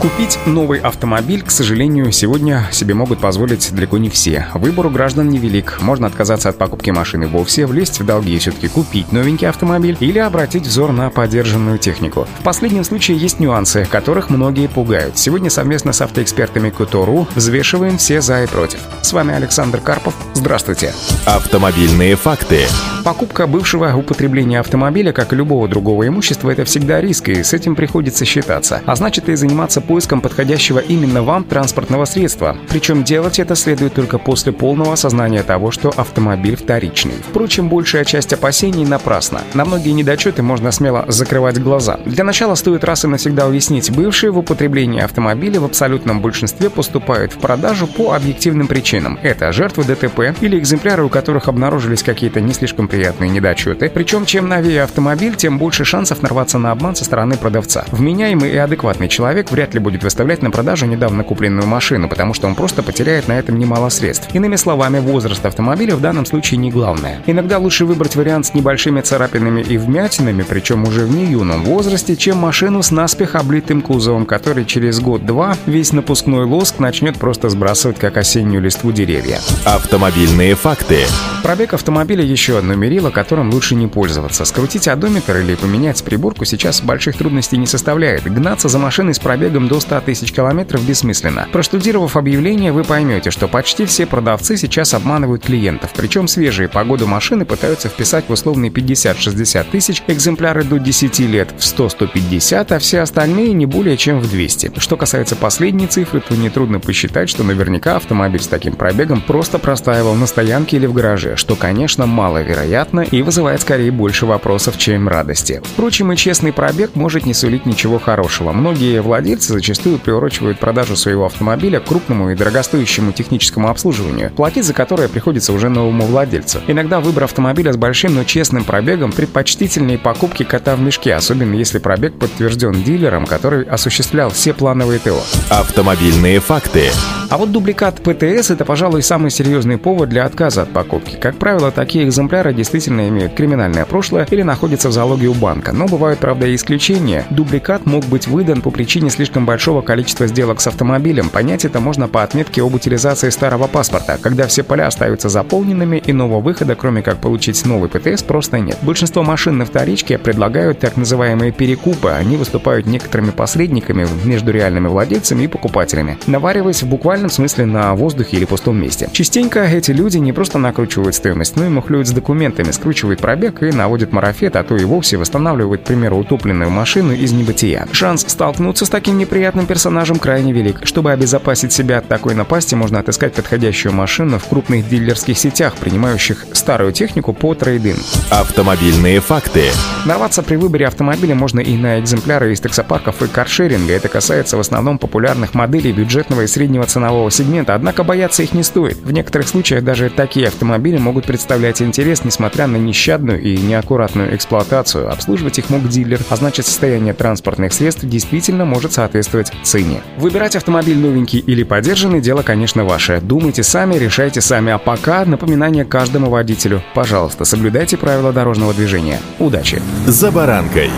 Купить новый автомобиль, к сожалению, сегодня себе могут позволить далеко не все. Выбор у граждан невелик. Можно отказаться от покупки машины вовсе, влезть в долги и все-таки купить новенький автомобиль или обратить взор на подержанную технику. В последнем случае есть нюансы, которых многие пугают. Сегодня совместно с автоэкспертами Кутору взвешиваем все за и против. С вами Александр Карпов. Здравствуйте. Автомобильные факты. Покупка бывшего употребления автомобиля, как и любого другого имущества, это всегда риск, и с этим приходится считаться. А значит и заниматься поиском подходящего именно вам транспортного средства. Причем делать это следует только после полного осознания того, что автомобиль вторичный. Впрочем, большая часть опасений напрасна. На многие недочеты можно смело закрывать глаза. Для начала стоит раз и навсегда уяснить, бывшие в употреблении автомобили в абсолютном большинстве поступают в продажу по объективным причинам. Это жертвы ДТП или экземпляры, у которых обнаружились какие-то не слишком приятные недочеты. Причем, чем новее автомобиль, тем больше шансов нарваться на обман со стороны продавца. Вменяемый и адекватный человек вряд ли будет выставлять на продажу недавно купленную машину, потому что он просто потеряет на этом немало средств. Иными словами, возраст автомобиля в данном случае не главное. Иногда лучше выбрать вариант с небольшими царапинами и вмятинами, причем уже в неюном возрасте, чем машину с наспех облитым кузовом, который через год-два весь напускной лоск начнет просто сбрасывать как осеннюю листву деревья. Автомобильные факты. Пробег автомобиля еще одно мерило, которым лучше не пользоваться. Скрутить одометр или поменять приборку сейчас больших трудностей не составляет. Гнаться за машиной с пробегом до 100 тысяч километров бессмысленно. Проштудировав объявление, вы поймете, что почти все продавцы сейчас обманывают клиентов. Причем свежие по году машины пытаются вписать в условные 50-60 тысяч, экземпляры до 10 лет в 100-150, а все остальные не более чем в 200. Что касается последней цифры, то нетрудно посчитать, что наверняка автомобиль с таким пробегом просто простаивал на стоянке или в гараже, что, конечно, маловероятно и вызывает скорее больше вопросов, чем радости. Впрочем, и честный пробег может не сулить ничего хорошего. Многие владельцы зачастую приурочивают продажу своего автомобиля к крупному и дорогостоящему техническому обслуживанию, платить за которое приходится уже новому владельцу. Иногда выбор автомобиля с большим, но честным пробегом предпочтительнее покупки кота в мешке, особенно если пробег подтвержден дилером, который осуществлял все плановые ТО. Автомобильные факты. А вот дубликат ПТС – это, пожалуй, самый серьезный повод для отказа от покупки. Как правило, такие экземпляры действительно имеют криминальное прошлое или находятся в залоге у банка. Но бывают, правда, и исключения. Дубликат мог быть выдан по причине слишком большого количества сделок с автомобилем. Понять это можно по отметке об утилизации старого паспорта, когда все поля остаются заполненными, и нового выхода, кроме как получить новый ПТС, просто нет. Большинство машин на вторичке предлагают так называемые перекупы. Они выступают некоторыми посредниками между реальными владельцами и покупателями, навариваясь в буквально буквальном смысле на воздухе или пустом месте. Частенько эти люди не просто накручивают стоимость, но и мухлюют с документами, скручивают пробег и наводят марафет, а то и вовсе восстанавливают, к примеру, утопленную машину из небытия. Шанс столкнуться с таким неприятным персонажем крайне велик. Чтобы обезопасить себя от такой напасти, можно отыскать подходящую машину в крупных дилерских сетях, принимающих старую технику по трейдин. Автомобильные факты. Нарваться при выборе автомобиля можно и на экземпляры из таксопарков и каршеринга. Это касается в основном популярных моделей бюджетного и среднего ценового сегмента, однако бояться их не стоит. В некоторых случаях даже такие автомобили могут представлять интерес, несмотря на нещадную и неаккуратную эксплуатацию. Обслуживать их мог дилер, а значит состояние транспортных средств действительно может соответствовать цене. Выбирать автомобиль новенький или подержанный – дело, конечно, ваше. Думайте сами, решайте сами. А пока напоминание каждому водителю. Пожалуйста, соблюдайте правила дорожного движения. Удачи! «За баранкой»